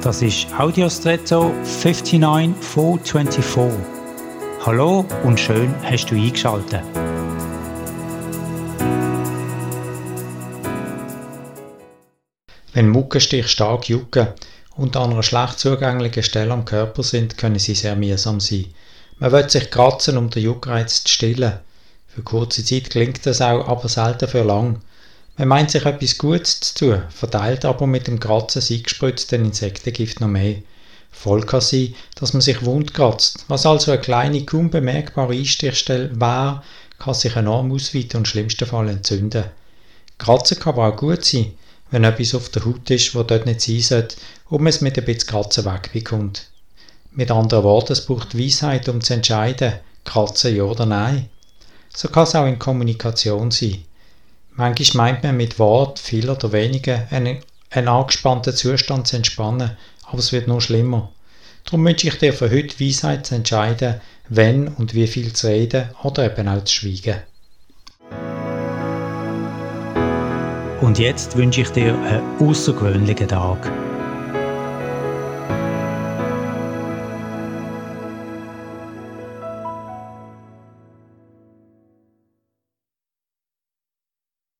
Das ist Audiostretto 59424. Hallo und schön hast du eingeschaltet. Wenn Muckenstich stark jucken und an einer schlecht zugänglichen Stelle am Körper sind, können sie sehr mühsam sein. Man will sich kratzen, um den Juckreiz zu stillen. Für kurze Zeit klingt das auch, aber selten für lang. Man meint sich etwas Gutes zu tun, verteilt aber mit dem Kratzen das eingespritzte Insektengift noch mehr. Voll kann sein, dass man sich wund kratzt. Was also eine kleine, kaum bemerkbare Einstichstelle wäre, kann sich enorm ausweiten und im schlimmsten Fall entzünden. Kratzen kann aber auch gut sein, wenn etwas auf der Haut ist, wo dort nicht sein sollte, und man es mit ein bisschen Kratzen wegbekommt. Mit anderen Worten, es braucht Weisheit, um zu entscheiden, kratzen ja oder nein. So kann es auch in Kommunikation sein. Manchmal meint man mit Wort, viel oder weniger, einen, einen angespannten Zustand zu entspannen, aber es wird nur schlimmer. Darum wünsche ich dir für heute Weisheit zu entscheiden, wenn und wie viel zu reden oder eben auch zu schweigen. Und jetzt wünsche ich dir einen außergewöhnlichen Tag.